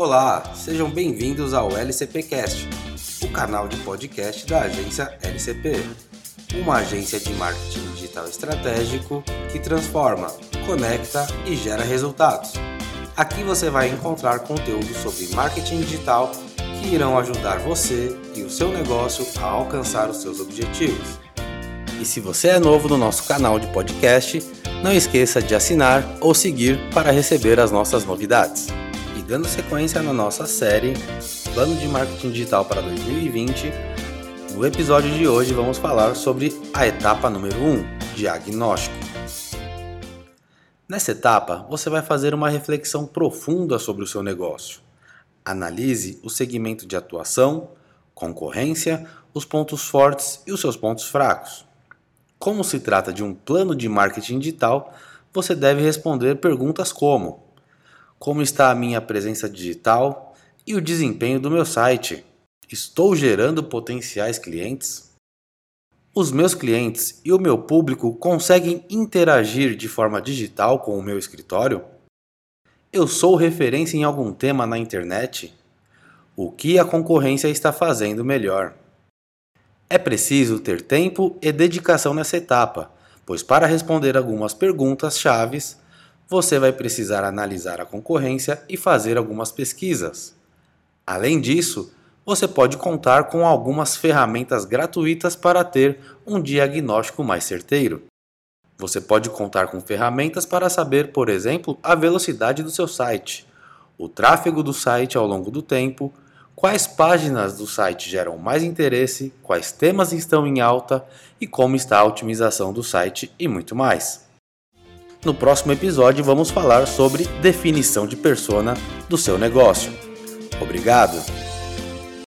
Olá, sejam bem-vindos ao LCPcast, o canal de podcast da agência LCP, uma agência de marketing digital estratégico que transforma, conecta e gera resultados. Aqui você vai encontrar conteúdo sobre marketing digital que irão ajudar você e o seu negócio a alcançar os seus objetivos. E se você é novo no nosso canal de podcast, não esqueça de assinar ou seguir para receber as nossas novidades. E dando sequência na nossa série Plano de Marketing Digital para 2020, no episódio de hoje vamos falar sobre a etapa número 1, diagnóstico. Nessa etapa, você vai fazer uma reflexão profunda sobre o seu negócio. Analise o segmento de atuação, concorrência, os pontos fortes e os seus pontos fracos. Como se trata de um plano de marketing digital, você deve responder perguntas como: Como está a minha presença digital e o desempenho do meu site? Estou gerando potenciais clientes? Os meus clientes e o meu público conseguem interagir de forma digital com o meu escritório? Eu sou referência em algum tema na internet? O que a concorrência está fazendo melhor? É preciso ter tempo e dedicação nessa etapa, pois para responder algumas perguntas chaves, você vai precisar analisar a concorrência e fazer algumas pesquisas. Além disso, você pode contar com algumas ferramentas gratuitas para ter um diagnóstico mais certeiro. Você pode contar com ferramentas para saber, por exemplo, a velocidade do seu site, o tráfego do site ao longo do tempo, quais páginas do site geram mais interesse, quais temas estão em alta e como está a otimização do site e muito mais. No próximo episódio vamos falar sobre definição de persona do seu negócio. Obrigado!